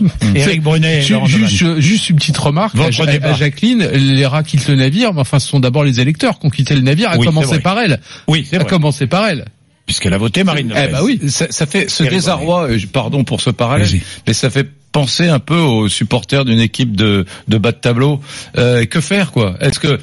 Éric Brunet. Juste, juste, une petite remarque à, Jacqueline. Les rats quittent le navire, mais enfin, ce sont d'abord les électeurs qui ont quitté le navire, à commencer par elle. Oui, c'est À commencer par elle puisqu'elle a voté Marine Le Pen. Eh ben oui, ça, ça fait ce désarroi, euh, pardon pour ce parallèle, mais ça fait penser un peu aux supporters d'une équipe de, de bas de tableau. Euh, que faire, quoi? Est-ce que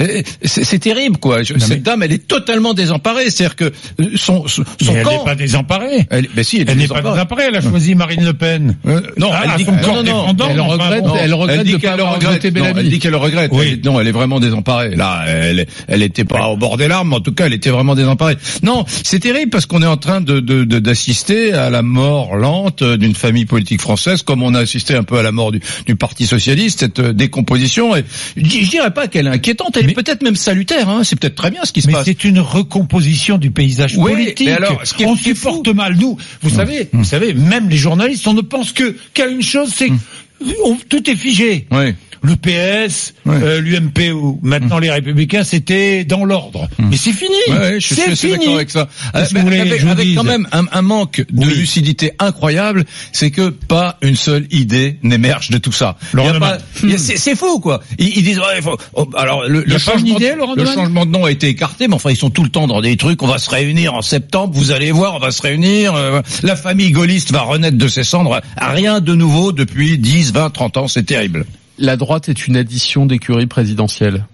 eh, c'est terrible, quoi Cette dame, elle est totalement désemparée. C'est-à-dire que euh, son son, mais Elle n'est pas désemparée. Elle, ben si, elle, n'est pas désemparée. Elle a choisi Marine Le Pen. Euh, non, elle dit, non, non, elle regrette. elle regrette elle dit qu'elle regrette. elle dit qu'elle regrette. Oui. non, elle est vraiment désemparée. Là, elle, elle était pas au bord des larmes, mais en tout cas, elle était vraiment désemparée. Non, c'est terrible parce qu'on est en train de d'assister à la mort lente d'une famille politique française comme on a assisté un peu à la mort du, du Parti socialiste, cette euh, décomposition. Et je, dirais pas qu'elle est inquiétante, elle est peut-être même salutaire. Hein, c'est peut-être très bien ce qui se mais passe. c'est une recomposition du paysage politique. alors, ce qui on supporte mal nous. Vous mmh. savez, vous savez, même les journalistes, on ne pense que qu'à une chose, c'est mmh. Tout est figé. Oui le PS, euh, l'UMP maintenant les Républicains, c'était dans l'ordre. Hmm. Mais c'est fini. Ouais, je suis assez d'accord avec ça. Euh, avec, quand même un, un manque de lucidité incroyable, c'est que pas une seule idée n'émerge de tout ça. C'est fou quoi. Ils, disent ouais, faut, oh, alors le, le changement, idée, le changement de nom a été écarté, mais enfin ils sont tout le temps dans des trucs. On va se réunir en septembre, vous allez voir, on va se réunir. Euh, la famille gaulliste va renaître de ses cendres. Rien de nouveau depuis 10, 20, 30 ans, c'est terrible la droite est une addition d'écurie présidentielle.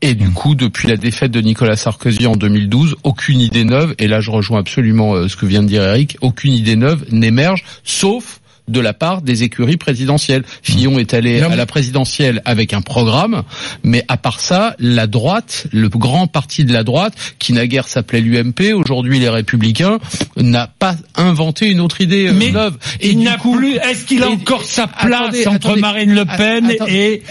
Et du coup, depuis la défaite de Nicolas Sarkozy en 2012, aucune idée neuve, et là je rejoins absolument euh, ce que vient de dire Eric, aucune idée neuve n'émerge, sauf de la part des écuries présidentielles. Fillon est allé à la présidentielle avec un programme, mais à part ça, la droite, le grand parti de la droite, qui naguère s'appelait l'UMP, aujourd'hui les Républicains, n'a pas inventé une autre idée mais neuve. Et il n'a plus. Est-ce qu'il a encore sa place entre Marine Le Pen et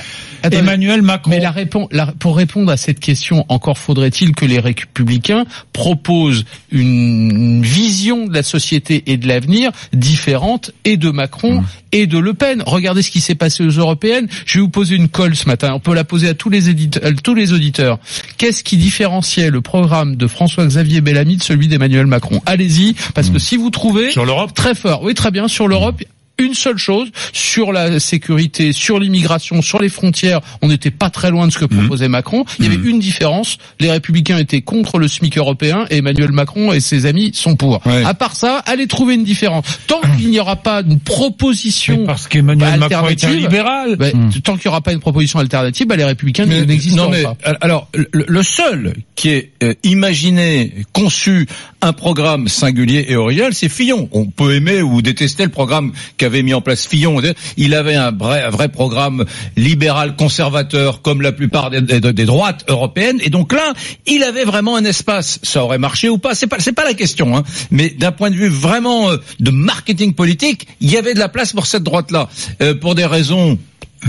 Emmanuel Macron. Mais la réponse, pour répondre à cette question, encore faudrait-il que les républicains proposent une vision de la société et de l'avenir différente et de Macron mmh. et de Le Pen. Regardez ce qui s'est passé aux européennes. Je vais vous poser une colle ce matin. On peut la poser à tous les, éditeurs, tous les auditeurs. Qu'est-ce qui différenciait le programme de François-Xavier Bellamy de celui d'Emmanuel Macron? Allez-y, parce que mmh. si vous trouvez sur l'Europe? très fort, oui très bien sur l'Europe, une seule chose sur la sécurité, sur l'immigration, sur les frontières. On n'était pas très loin de ce que mhm. proposait Macron. Il y avait mhm. une différence. Les Républicains étaient contre le SMIC européen et Emmanuel Macron et ses amis sont pour. À part ça, allez trouver une différence. Tant qu'il n'y aura pas une proposition parce qu'Emmanuel Macron est un libéral. Bah, hmm. Tant qu'il n'y aura pas une proposition alternative, bah, les Républicains n'existeront pas. Alors, le seul qui ait euh, imaginé, conçu un programme singulier et original, c'est Fillon. On peut aimer ou détester le programme qu'avait mis en place Fillon. Il avait un vrai, un vrai programme libéral conservateur comme la plupart des, des, droites européennes. Et donc là, il avait vraiment un espace. Ça aurait marché ou pas C'est pas, c'est pas la question. Hein. Mais d'un point de vue vraiment euh, de marketing politique, il y avait de la place pour cette droite-là. Euh, pour des raisons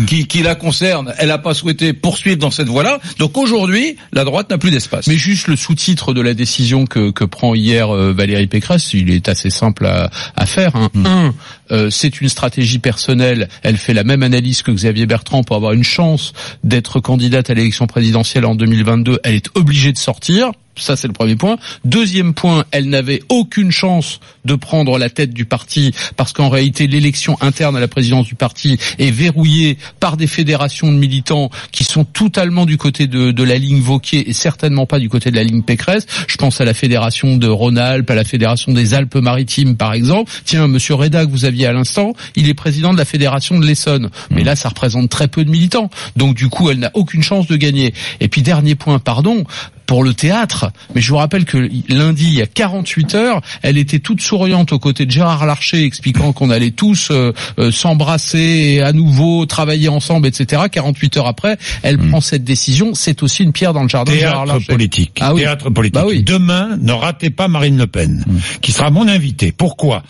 qui, qui la concerne, elle n'a pas souhaité poursuivre dans cette voie-là. Donc aujourd'hui, la droite n'a plus d'espace. Mais juste le sous-titre de la décision que, que prend hier euh, Valérie Pécresse, il est assez simple à, à faire. Hein. Hmm. Un, euh, c'est une stratégie personnelle. Elle fait la même analyse que Xavier Bertrand pour avoir une chance d'être candidate à l'élection présidentielle en 2022. Elle est obligée de sortir. Ça, c'est le premier point. Deuxième point, elle n'avait aucune chance de prendre la tête du parti parce qu'en réalité, l'élection interne à la présidence du parti est verrouillée par des fédérations de militants qui sont totalement du côté de, la ligne Vauquier et certainement pas du côté de la ligne Pécresse. Je pense à la fédération de Rhône-Alpes, à la fédération des Alpes-Maritimes, par exemple. Tiens, Monsieur que vous aviez à l'instant, il est président de la fédération de l'Essonne. Mais là, ça représente très peu de militants. Donc, du coup, elle n'a aucune chance de gagner. Et puis, dernier point, pardon, pour le théâtre. Mais je vous rappelle que lundi, il y a 48 heures, elle était toute souriante aux côtés de Gérard Larcher, expliquant qu'on allait tous euh, euh, s'embrasser et à nouveau travailler ensemble, etc. 48 heures après, elle hmm. prend cette décision. C'est aussi une pierre dans le jardin de Gérard Larcher. Politique. Ah Théâtre politique. Bah oui. Demain, ne ratez pas Marine Le Pen, hmm. qui sera mon invité. Pourquoi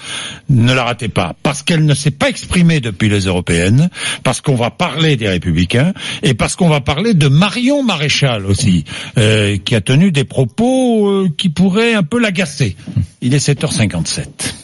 ne la ratez pas? Parce qu'elle ne s'est pas exprimée depuis les européennes, parce qu'on va parler des Républicains et parce qu'on va parler de Marion Maréchal aussi. Euh, qui a tenu des propos euh, qui pourraient un peu l'agacer. Il est 7h57.